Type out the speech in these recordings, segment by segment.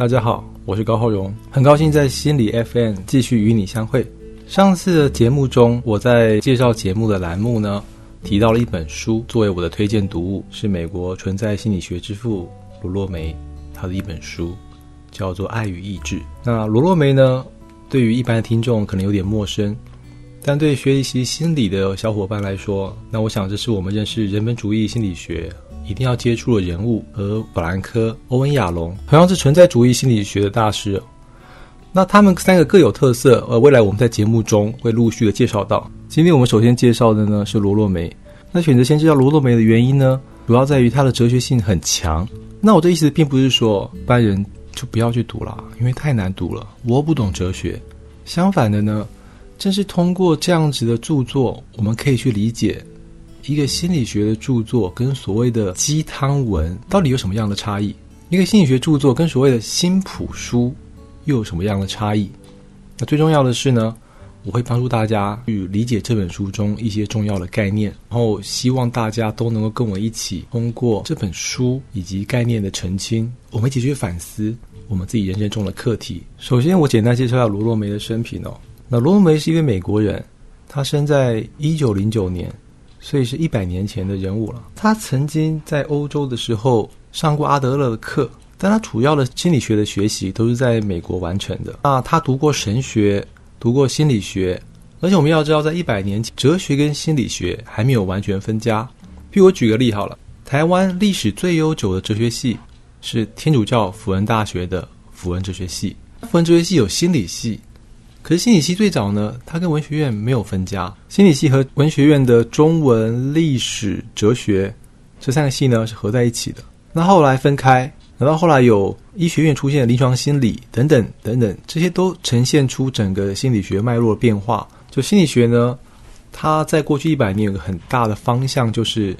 大家好，我是高浩荣，很高兴在心理 FM 继续与你相会。上次的节目中，我在介绍节目的栏目呢，提到了一本书作为我的推荐读物，是美国存在心理学之父罗洛梅他的一本书，叫做《爱与意志》。那罗洛梅呢，对于一般的听众可能有点陌生，但对学习心理的小伙伴来说，那我想这是我们认识人本主义心理学。一定要接触的人物而弗兰科·欧文·亚龙，同样是存在主义心理学的大师。那他们三个各有特色，呃，未来我们在节目中会陆续的介绍到。今天我们首先介绍的呢是罗洛梅。那选择先介绍罗洛梅的原因呢，主要在于他的哲学性很强。那我的意思并不是说一般人就不要去读了，因为太难读了，我不懂哲学。相反的呢，正是通过这样子的著作，我们可以去理解。一个心理学的著作跟所谓的鸡汤文到底有什么样的差异？一个心理学著作跟所谓的新普书又有什么样的差异？那最重要的是呢，我会帮助大家去理解这本书中一些重要的概念，然后希望大家都能够跟我一起通过这本书以及概念的澄清，我们一起去反思我们自己人生中的课题。首先，我简单介绍一下罗洛梅的生平哦。那罗洛梅是一位美国人，他生在一九零九年。所以是一百年前的人物了。他曾经在欧洲的时候上过阿德勒的课，但他主要的心理学的学习都是在美国完成的。那他读过神学，读过心理学，而且我们要知道，在一百年前，哲学跟心理学还没有完全分家。譬如我举个例好了，台湾历史最悠久的哲学系是天主教辅仁大学的辅仁哲学系，辅仁哲学系有心理系。可是心理系最早呢，它跟文学院没有分家。心理系和文学院的中文、历史、哲学这三个系呢是合在一起的。那后来分开，等到后来有医学院出现临床心理等等等等，这些都呈现出整个心理学脉络的变化。就心理学呢，它在过去一百年有个很大的方向，就是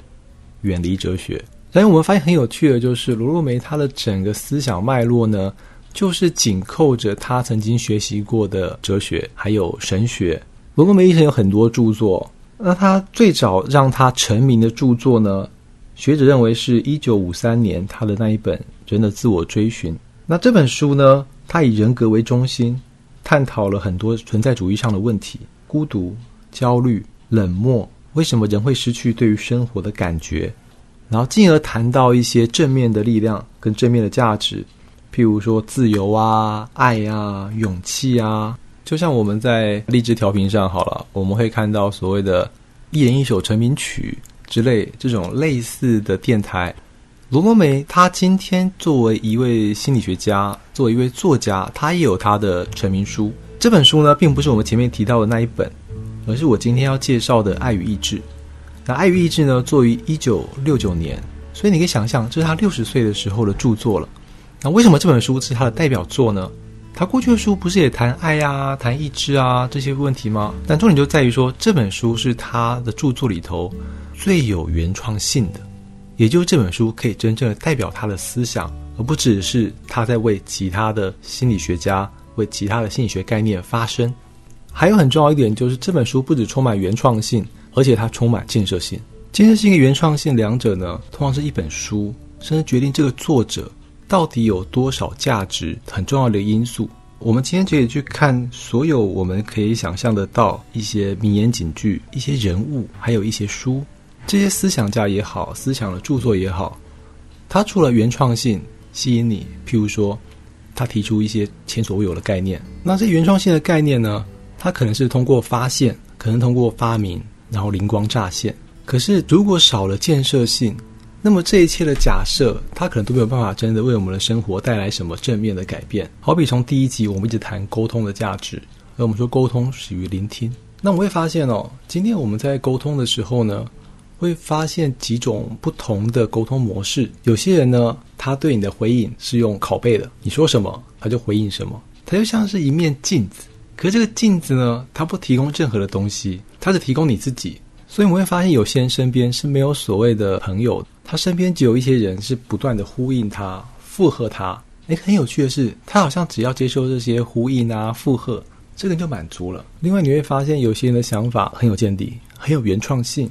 远离哲学。然后我们发现很有趣的，就是罗洛梅他的整个思想脉络呢。就是紧扣着他曾经学习过的哲学，还有神学。罗伯梅医生有很多著作，那他最早让他成名的著作呢？学者认为是一九五三年他的那一本《人的自我追寻》。那这本书呢，他以人格为中心，探讨了很多存在主义上的问题：孤独、焦虑、冷漠，为什么人会失去对于生活的感觉？然后进而谈到一些正面的力量跟正面的价值。譬如说自由啊、爱啊、勇气啊，就像我们在励志调频上好了，我们会看到所谓的一人一首成名曲之类这种类似的电台。罗罗梅他今天作为一位心理学家，作为一位作家，他也有他的成名书。这本书呢，并不是我们前面提到的那一本，而是我今天要介绍的《爱与意志》。那《爱与意志》呢，作于一九六九年，所以你可以想象，这是他六十岁的时候的著作了。那为什么这本书是他的代表作呢？他过去的书不是也谈爱呀、谈意志啊这些问题吗？但重点就在于说，这本书是他的著作里头最有原创性的，也就是这本书可以真正的代表他的思想，而不只是他在为其他的心理学家、为其他的心理学概念发声。还有很重要一点就是，这本书不止充满原创性，而且它充满建设性。建设性跟原创性两者呢，通常是一本书，甚至决定这个作者。到底有多少价值？很重要的因素。我们今天可以去看所有我们可以想象得到一些名言警句、一些人物，还有一些书。这些思想家也好，思想的著作也好，他除了原创性吸引你，譬如说，他提出一些前所未有的概念。那这原创性的概念呢？它可能是通过发现，可能通过发明，然后灵光乍现。可是如果少了建设性，那么这一切的假设，它可能都没有办法真的为我们的生活带来什么正面的改变。好比从第一集我们一直谈沟通的价值，而我们说沟通始于聆听。那我会发现哦，今天我们在沟通的时候呢，会发现几种不同的沟通模式。有些人呢，他对你的回应是用拷贝的，你说什么他就回应什么，他就像是一面镜子。可是这个镜子呢，它不提供任何的东西，它只提供你自己。所以我们会发现，有些人身边是没有所谓的朋友。他身边只有一些人是不断的呼应他、附和他。诶，很有趣的是，他好像只要接受这些呼应啊、附和，这个人就满足了。另外，你会发现有些人的想法很有见地，很有原创性。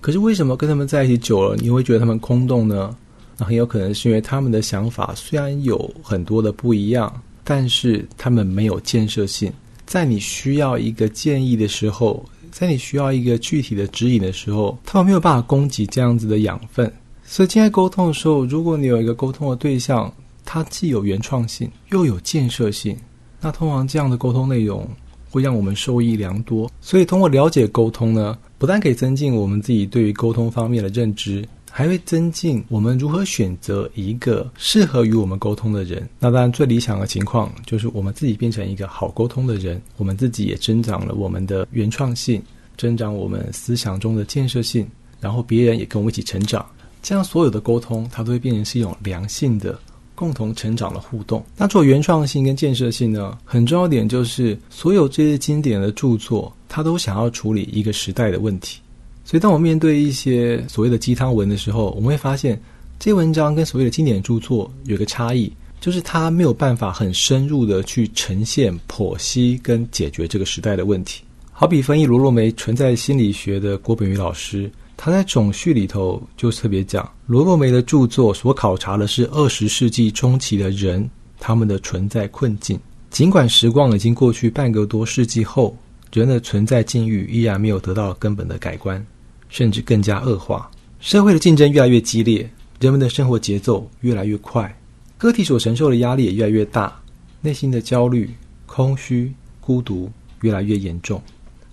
可是为什么跟他们在一起久了，你会觉得他们空洞呢？那很有可能是因为他们的想法虽然有很多的不一样，但是他们没有建设性。在你需要一个建议的时候，在你需要一个具体的指引的时候，他们没有办法供给这样子的养分。所以，今天沟通的时候，如果你有一个沟通的对象，他既有原创性又有建设性，那通常这样的沟通内容会让我们受益良多。所以，通过了解沟通呢，不但可以增进我们自己对于沟通方面的认知。还会增进我们如何选择一个适合与我们沟通的人。那当然，最理想的情况就是我们自己变成一个好沟通的人，我们自己也增长了我们的原创性，增长我们思想中的建设性，然后别人也跟我们一起成长。这样所有的沟通，它都会变成是一种良性的、共同成长的互动。那做原创性跟建设性呢，很重要点就是所有这些经典的著作，它都想要处理一个时代的问题。所以，当我面对一些所谓的鸡汤文的时候，我们会发现，这些文章跟所谓的经典著作有个差异，就是它没有办法很深入的去呈现、剖析跟解决这个时代的问题。好比翻译罗洛梅存在心理学的郭本宇老师，他在总序里头就特别讲，罗洛梅的著作所考察的是二十世纪中期的人他们的存在困境，尽管时光已经过去半个多世纪后，人的存在境遇依然没有得到根本的改观。甚至更加恶化，社会的竞争越来越激烈，人们的生活节奏越来越快，个体所承受的压力也越来越大，内心的焦虑、空虚、孤独越来越严重。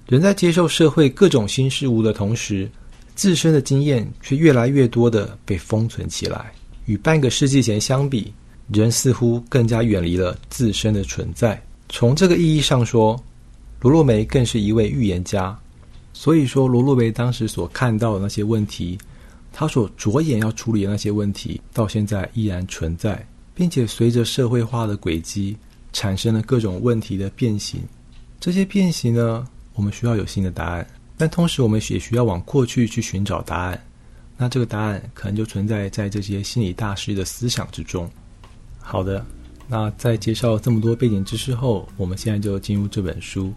人在接受社会各种新事物的同时，自身的经验却越来越多的被封存起来。与半个世纪前相比，人似乎更加远离了自身的存在。从这个意义上说，罗洛梅更是一位预言家。所以说，罗洛梅当时所看到的那些问题，他所着眼要处理的那些问题，到现在依然存在，并且随着社会化的轨迹，产生了各种问题的变形。这些变形呢，我们需要有新的答案，但同时我们也需要往过去去寻找答案。那这个答案可能就存在在这些心理大师的思想之中。好的，那在介绍这么多背景知识后，我们现在就进入这本书，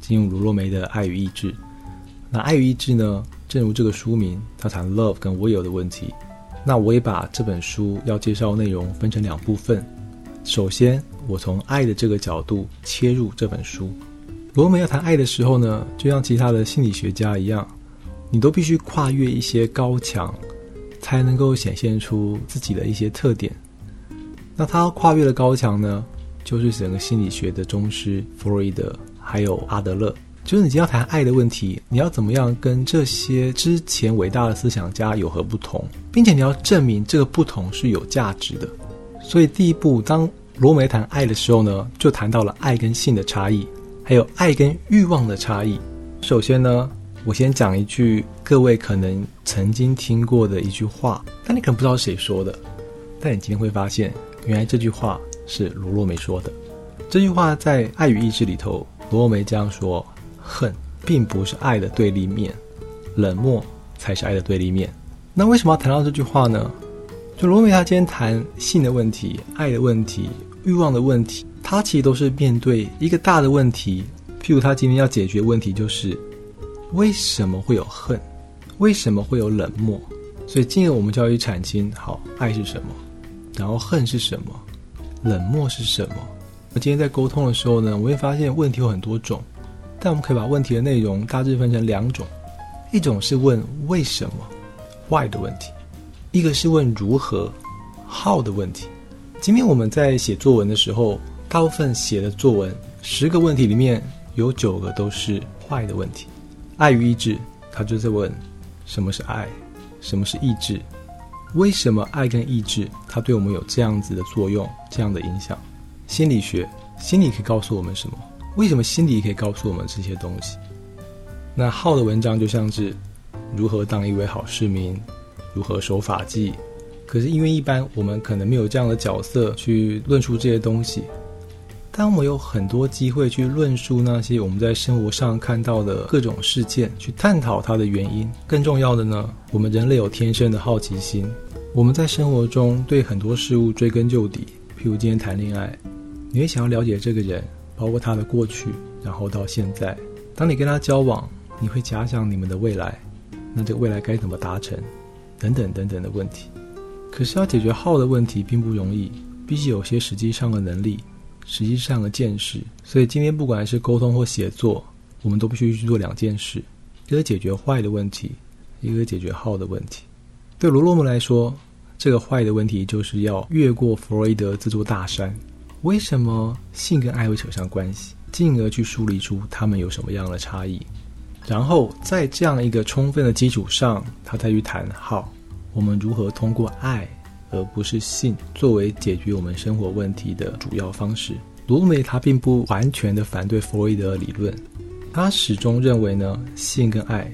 进入罗洛梅的《爱与意志》。那爱与意志呢？正如这个书名，它谈 love 跟 will 的问题。那我也把这本书要介绍内容分成两部分。首先，我从爱的这个角度切入这本书。罗门要谈爱的时候呢，就像其他的心理学家一样，你都必须跨越一些高墙，才能够显现出自己的一些特点。那他跨越的高墙呢，就是整个心理学的宗师弗洛伊德，还有阿德勒。就是你今天要谈爱的问题，你要怎么样跟这些之前伟大的思想家有何不同，并且你要证明这个不同是有价值的。所以第一步，当罗梅谈爱的时候呢，就谈到了爱跟性的差异，还有爱跟欲望的差异。首先呢，我先讲一句各位可能曾经听过的一句话，但你可能不知道谁说的，但你今天会发现，原来这句话是罗洛梅说的。这句话在《爱与意志》里头，罗洛梅这样说。恨并不是爱的对立面，冷漠才是爱的对立面。那为什么要谈到这句话呢？就罗梅他今天谈性的问题、爱的问题、欲望的问题，他其实都是面对一个大的问题。譬如他今天要解决问题，就是为什么会有恨，为什么会有冷漠？所以进而我们就要去阐清：好，爱是什么？然后恨是什么？冷漠是什么？那今天在沟通的时候呢，我会发现问题有很多种。但我们可以把问题的内容大致分成两种，一种是问为什么 （why） 的问题，一个是问如何 （how） 的问题。今天我们在写作文的时候，大部分写的作文十个问题里面有九个都是坏的问题。爱与意志，他就在问什么是爱，什么是意志，为什么爱跟意志它对我们有这样子的作用，这样的影响？心理学，心理可以告诉我们什么？为什么心理可以告诉我们这些东西？那浩的文章就像是如何当一位好市民，如何守法纪。可是因为一般我们可能没有这样的角色去论述这些东西，当我们有很多机会去论述那些我们在生活上看到的各种事件，去探讨它的原因。更重要的呢，我们人类有天生的好奇心，我们在生活中对很多事物追根究底。譬如今天谈恋爱，你会想要了解这个人。包括他的过去，然后到现在，当你跟他交往，你会假想你们的未来，那这个未来该怎么达成，等等等等的问题。可是要解决好的问题并不容易，必须有些实际上的能力、实际上的见识。所以今天不管是沟通或写作，我们都必须去做两件事：一个解决坏的问题，一个解决好的问题。对罗洛姆来说，这个坏的问题就是要越过弗洛伊德这座大山。为什么性跟爱会扯上关系？进而去梳理出他们有什么样的差异。然后在这样一个充分的基础上，他再去谈好我们如何通过爱而不是性作为解决我们生活问题的主要方式。罗梅他并不完全的反对弗洛伊德理论，他始终认为呢性跟爱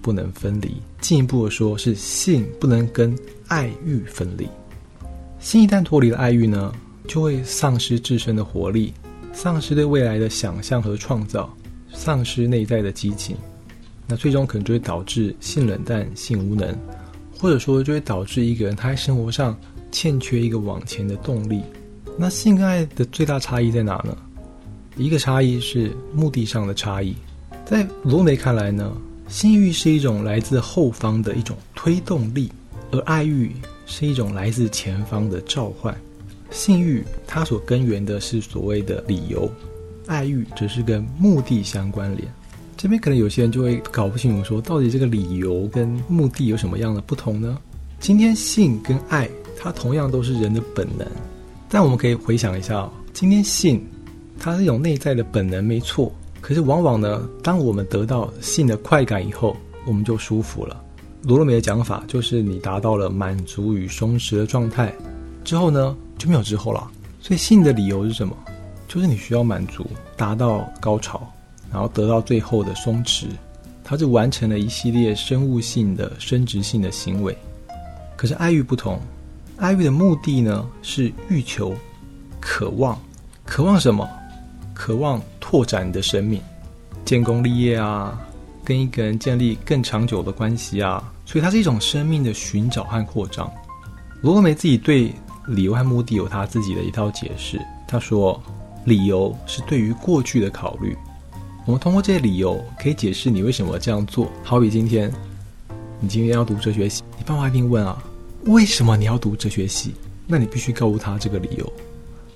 不能分离。进一步的说，是性不能跟爱欲分离。性一旦脱离了爱欲呢，就会丧失自身的活力，丧失对未来的想象和创造，丧失内在的激情。那最终可能就会导致性冷淡、性无能，或者说就会导致一个人他在生活上欠缺一个往前的动力。那性跟爱的最大差异在哪呢？一个差异是目的上的差异。在罗梅看来呢，性欲是一种来自后方的一种推动力，而爱欲是一种来自前方的召唤。性欲它所根源的是所谓的理由，爱欲则是跟目的相关联。这边可能有些人就会搞不清楚，说到底这个理由跟目的有什么样的不同呢？今天性跟爱，它同样都是人的本能，但我们可以回想一下，今天性，它是一种内在的本能，没错。可是往往呢，当我们得到性的快感以后，我们就舒服了。罗罗梅的讲法就是，你达到了满足与松弛的状态之后呢，就没有之后了。所以性的理由是什么？就是你需要满足，达到高潮。然后得到最后的松弛，他就完成了一系列生物性的生殖性的行为。可是爱欲不同，爱欲的目的呢是欲求、渴望，渴望什么？渴望拓展你的生命，建功立业啊，跟一个人建立更长久的关系啊。所以它是一种生命的寻找和扩张。罗伯梅自己对理由和目的有他自己的一套解释。他说，理由是对于过去的考虑。我们通过这些理由可以解释你为什么这样做。好比今天，你今天要读哲学系，你爸妈一定问啊，为什么你要读哲学系？那你必须告诉他这个理由。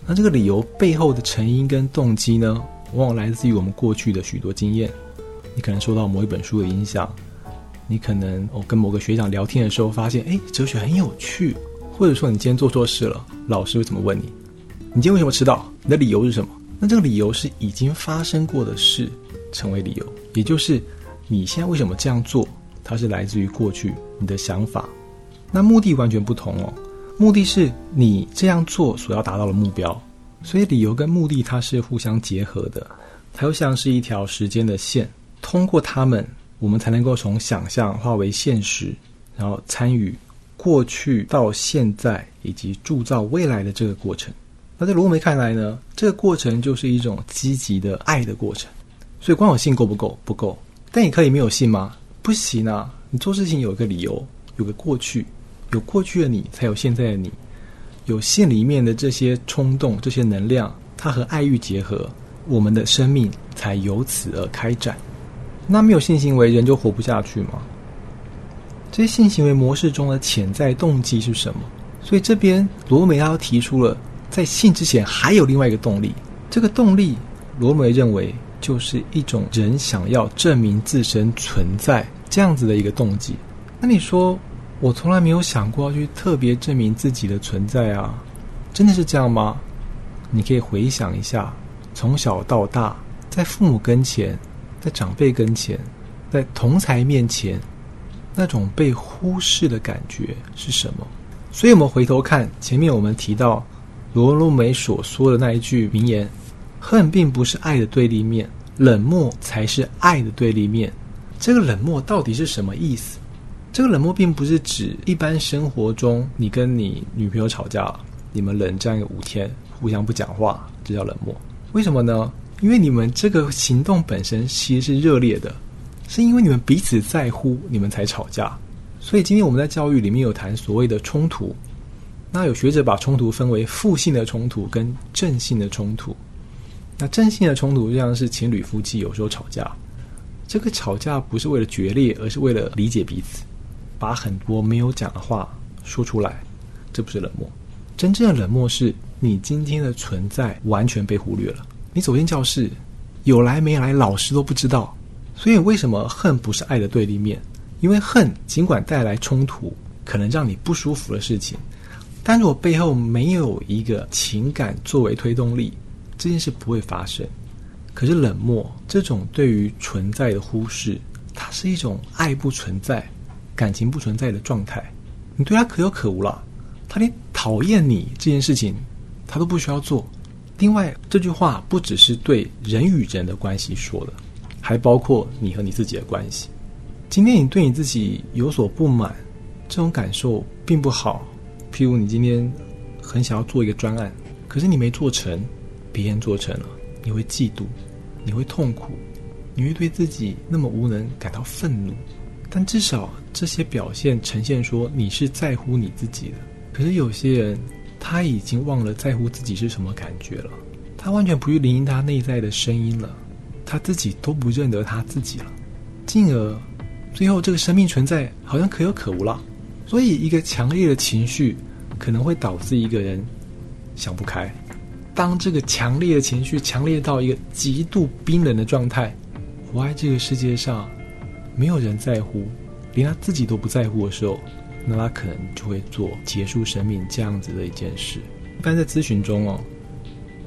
那这个理由背后的成因跟动机呢，往往来自于我们过去的许多经验。你可能受到某一本书的影响，你可能哦跟某个学长聊天的时候发现，哎，哲学很有趣，或者说你今天做错事了，老师会怎么问你？你今天为什么迟到？你的理由是什么？那这个理由是已经发生过的事成为理由，也就是你现在为什么这样做，它是来自于过去你的想法。那目的完全不同哦，目的是你这样做所要达到的目标，所以理由跟目的它是互相结合的，它又像是一条时间的线，通过它们，我们才能够从想象化为现实，然后参与过去到现在以及铸造未来的这个过程。那在罗梅看来呢，这个过程就是一种积极的爱的过程。所以光有性够不够？不够。但你可以没有性吗？不行啊！你做事情有一个理由，有个过去，有过去的你，才有现在的你。有性里面的这些冲动、这些能量，它和爱欲结合，我们的生命才由此而开展。那没有性行为，人就活不下去吗？这些性行为模式中的潜在动机是什么？所以这边罗梅他提出了。在性之前，还有另外一个动力。这个动力，罗梅认为就是一种人想要证明自身存在这样子的一个动机。那你说，我从来没有想过要去特别证明自己的存在啊？真的是这样吗？你可以回想一下，从小到大，在父母跟前，在长辈跟前，在同才面前，那种被忽视的感觉是什么？所以，我们回头看前面，我们提到。罗罗梅所说的那一句名言：“恨并不是爱的对立面，冷漠才是爱的对立面。”这个冷漠到底是什么意思？这个冷漠并不是指一般生活中你跟你女朋友吵架了，你们冷战个五天，互相不讲话，这叫冷漠。为什么呢？因为你们这个行动本身其实是热烈的，是因为你们彼此在乎，你们才吵架。所以今天我们在教育里面有谈所谓的冲突。那有学者把冲突分为负性的冲突跟正性的冲突。那正性的冲突就像是情侣夫妻有时候吵架，这个吵架不是为了决裂，而是为了理解彼此，把很多没有讲的话说出来。这不是冷漠。真正的冷漠是你今天的存在完全被忽略了。你走进教室，有来没来，老师都不知道。所以为什么恨不是爱的对立面？因为恨尽管带来冲突，可能让你不舒服的事情，但如果背后没有一个情感作为推动力，这件事不会发生。可是冷漠这种对于存在的忽视，它是一种爱不存在、感情不存在的状态。你对他可有可无了，他连讨厌你这件事情，他都不需要做。另外，这句话不只是对人与人的关系说的，还包括你和你自己的关系。今天你对你自己有所不满，这种感受并不好。譬如你今天很想要做一个专案，可是你没做成，别人做成了，你会嫉妒，你会痛苦，你会对自己那么无能感到愤怒。但至少这些表现呈现说你是在乎你自己的。可是有些人他已经忘了在乎自己是什么感觉了，他完全不去聆听他内在的声音了，他自己都不认得他自己了，进而最后这个生命存在好像可有可无了。所以一个强烈的情绪可能会导致一个人想不开。当这个强烈的情绪强烈到一个极度冰冷的状态，我爱这个世界上。没有人在乎，连他自己都不在乎的时候，那他可能就会做结束生命这样子的一件事。一般在咨询中哦，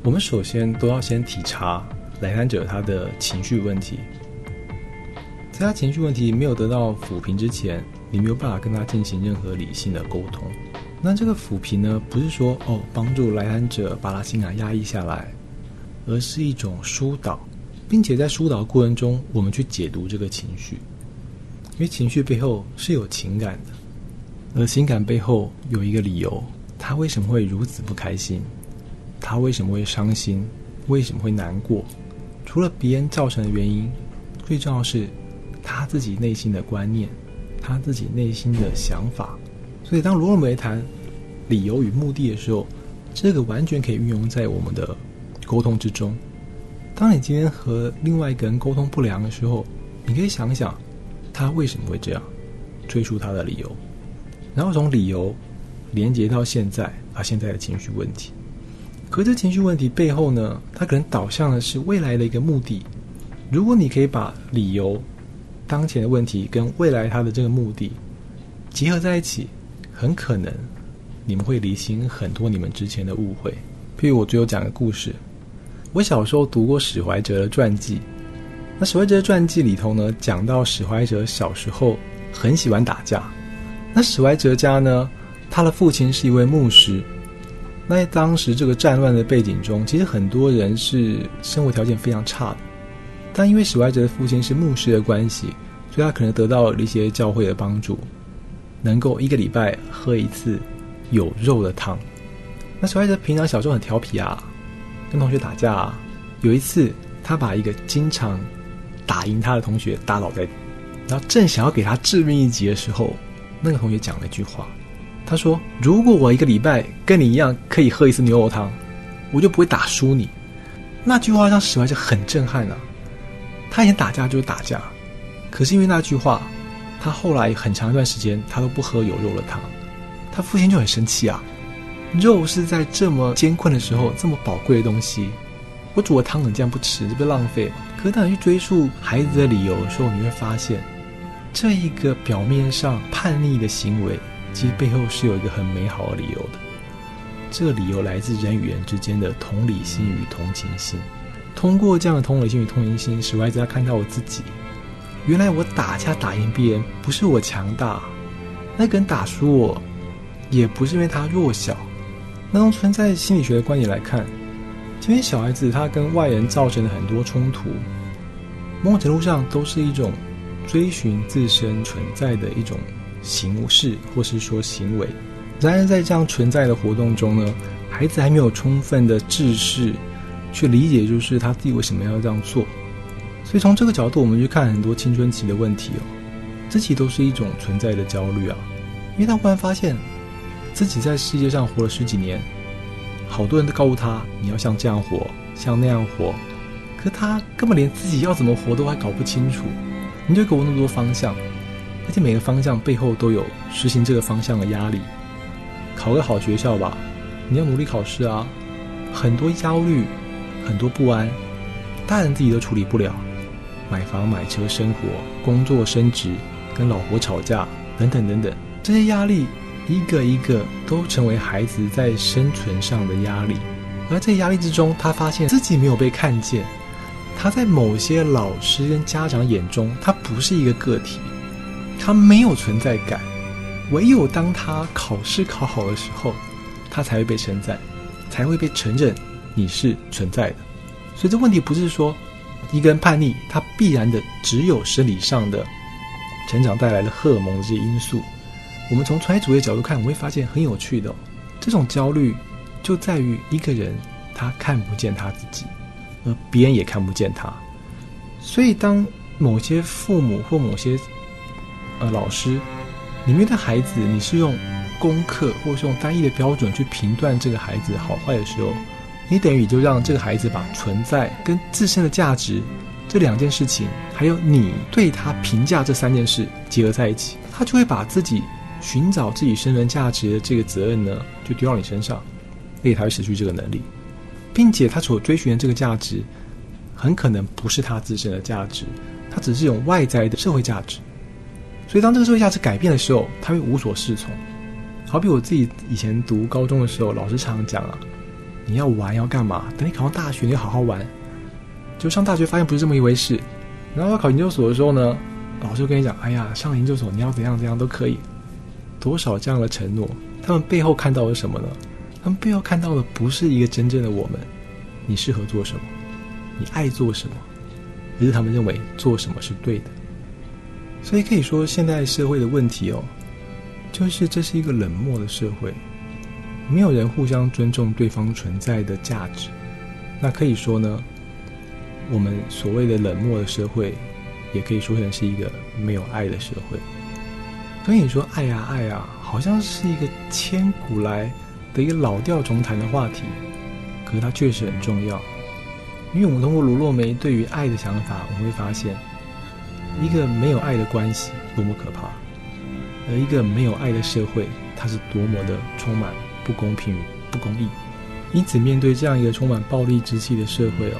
我们首先都要先体察来访者他的情绪问题，在他情绪问题没有得到抚平之前，你没有办法跟他进行任何理性的沟通。那这个抚平呢，不是说哦帮助来访者把他心感压抑下来，而是一种疏导，并且在疏导过程中，我们去解读这个情绪。因为情绪背后是有情感的，而情感背后有一个理由，他为什么会如此不开心？他为什么会伤心？为什么会难过？除了别人造成的原因，最重要是他自己内心的观念，他自己内心的想法。所以，当罗尔梅谈理由与目的的时候，这个完全可以运用在我们的沟通之中。当你今天和另外一个人沟通不良的时候，你可以想想。他为什么会这样？追出他的理由，然后从理由连接到现在啊，现在的情绪问题。可这情绪问题背后呢，它可能导向的是未来的一个目的。如果你可以把理由、当前的问题跟未来他的这个目的结合在一起，很可能你们会理清很多你们之前的误会。譬如我最后讲个故事，我小时候读过史怀哲的传记。那史怀哲的传记里头呢，讲到史怀哲小时候很喜欢打架。那史怀哲家呢，他的父亲是一位牧师。那在当时这个战乱的背景中，其实很多人是生活条件非常差的。但因为史怀哲的父亲是牧师的关系，所以他可能得到了一些教会的帮助，能够一个礼拜喝一次有肉的汤。那史怀哲平常小时候很调皮啊，跟同学打架。啊。有一次，他把一个经常打赢他的同学打倒在地，然后正想要给他致命一击的时候，那个同学讲了一句话，他说：“如果我一个礼拜跟你一样可以喝一次牛肉汤，我就不会打输你。”那句话让史怀哲很震撼啊！他以前打架就是打架，可是因为那句话，他后来很长一段时间他都不喝有肉的汤。他父亲就很生气啊，肉是在这么艰困的时候这么宝贵的东西。我煮的汤你这样不吃，这不浪费吗？可当你去追溯孩子的理由的时候，你会发现，这一个表面上叛逆的行为，其实背后是有一个很美好的理由的。这个理由来自人与人之间的同理心与同情心。通过这样的同理心与同情心，使外子看到我自己，原来我打架打赢别人不是我强大，那个人打输我，也不是因为他弱小。那从存在心理学的观点来看。因为小孩子他跟外人造成的很多冲突，某种程度上都是一种追寻自身存在的一种形式，或是说行为。然而在这样存在的活动中呢，孩子还没有充分的知识去理解，就是他自己为什么要这样做。所以从这个角度，我们去看很多青春期的问题哦，这其实都是一种存在的焦虑啊，因为他忽然发现自己在世界上活了十几年。好多人都告诉他，你要像这样活，像那样活，可他根本连自己要怎么活都还搞不清楚。你就给我那么多方向，而且每个方向背后都有实行这个方向的压力。考个好学校吧，你要努力考试啊。很多焦虑，很多不安，大人自己都处理不了，买房买车生活，工作升职，跟老婆吵架，等等等等，这些压力一个一个都成为孩子在生存上的压力。而在压力之中，他发现自己没有被看见，他在某些老师跟家长眼中，他不是一个个体，他没有存在感。唯有当他考试考好的时候，他才会被称赞，才会被承认你是存在的。所以这问题不是说一个人叛逆，他必然的只有生理上的成长带来的荷尔蒙这些因素。我们从存在主义的角度看，我们会发现很有趣的，这种焦虑。就在于一个人他看不见他自己，而别人也看不见他。所以，当某些父母或某些呃老师，你面对孩子，你是用功课或是用单一的标准去评断这个孩子好坏的时候，你等于就让这个孩子把存在跟自身的价值这两件事情，还有你对他评价这三件事结合在一起，他就会把自己寻找自己生存价值的这个责任呢，就丢到你身上。所以他会失去这个能力，并且他所追寻的这个价值，很可能不是他自身的价值，他只是一种外在的社会价值。所以当这个社会价值改变的时候，他会无所适从。好比我自己以前读高中的时候，老师常常讲啊，你要玩要干嘛？等你考上大学，你要好好玩。就上大学发现不是这么一回事，然后要考研究所的时候呢，老师跟你讲，哎呀，上研究所你要怎样怎样都可以。多少这样的承诺，他们背后看到了什么呢？他们背后看到的不是一个真正的我们，你适合做什么，你爱做什么，而是他们认为做什么是对的。所以可以说，现代社会的问题哦，就是这是一个冷漠的社会，没有人互相尊重对方存在的价值。那可以说呢，我们所谓的冷漠的社会，也可以说成是一个没有爱的社会。所以你说爱呀爱呀，好像是一个千古来。的一个老调重弹的话题，可是它确实很重要，因为我们通过卢洛梅对于爱的想法，我们会发现，一个没有爱的关系多么可怕，而一个没有爱的社会，它是多么的充满不公平与不公义。因此，面对这样一个充满暴力之气的社会哦，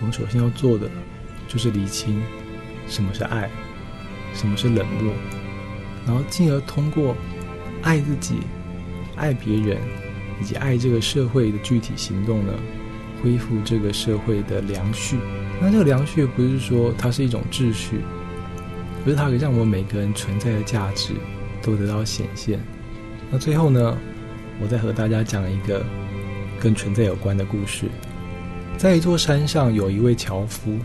我们首先要做的就是理清什么是爱，什么是冷漠，然后进而通过爱自己。爱别人，以及爱这个社会的具体行动呢，恢复这个社会的良序。那这个良序不是说它是一种秩序，而是它可以让我们每个人存在的价值都得到显现。那最后呢，我再和大家讲一个跟存在有关的故事。在一座山上，有一位樵夫。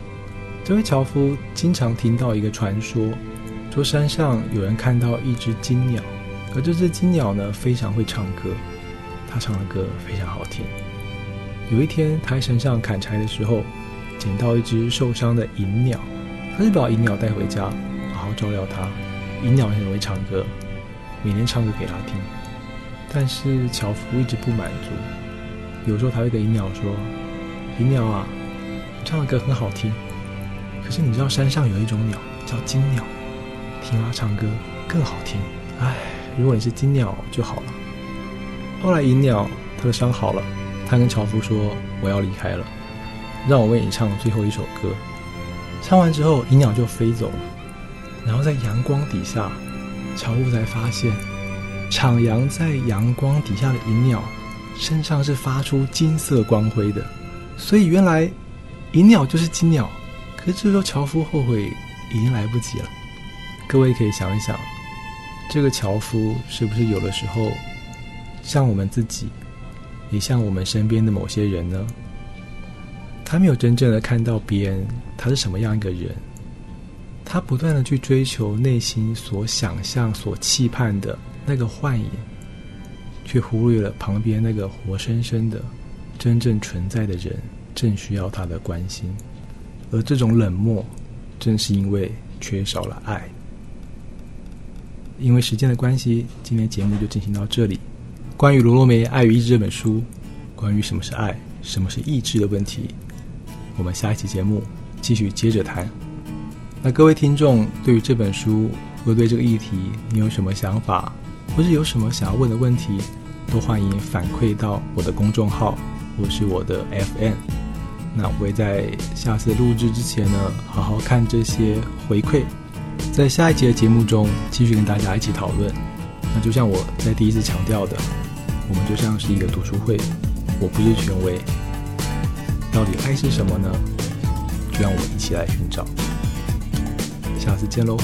这位樵夫经常听到一个传说，说山上有人看到一只金鸟。而这只金鸟呢，非常会唱歌，它唱的歌非常好听。有一天，他在山上砍柴的时候，捡到一只受伤的银鸟，他就把银鸟带回家，好好照料它。银鸟很会唱歌，每天唱歌给他听。但是樵夫一直不满足，有时候他会跟银鸟说：“银鸟啊，你唱的歌很好听，可是你知道山上有一种鸟叫金鸟，听它唱歌更好听。”唉。如果你是金鸟就好了。后来银鸟它的伤好了，他跟樵夫说：“我要离开了，让我为你唱最后一首歌。”唱完之后，银鸟就飞走了。然后在阳光底下，樵夫才发现，徜徉在阳光底下的银鸟身上是发出金色光辉的。所以原来银鸟就是金鸟。可是这时候樵夫后悔已经来不及了。各位可以想一想。这个樵夫是不是有的时候像我们自己，也像我们身边的某些人呢？他没有真正的看到别人他是什么样一个人，他不断的去追求内心所想象、所期盼的那个幻影，却忽略了旁边那个活生生的、真正存在的人正需要他的关心。而这种冷漠，正是因为缺少了爱。因为时间的关系，今天节目就进行到这里。关于罗罗梅《爱与意志》这本书，关于什么是爱、什么是意志的问题，我们下一期节目继续接着谈。那各位听众，对于这本书和对这个议题，你有什么想法，或是有什么想要问的问题，都欢迎反馈到我的公众号或是我的 FN。那我会在下次录制之前呢，好好看这些回馈，在下一集的节目中继续跟大家一起讨论。那就像我在第一次强调的，我们就像是一个读书会，我不是权威。到底爱是什么呢？就让我们一起来寻找。下次见喽。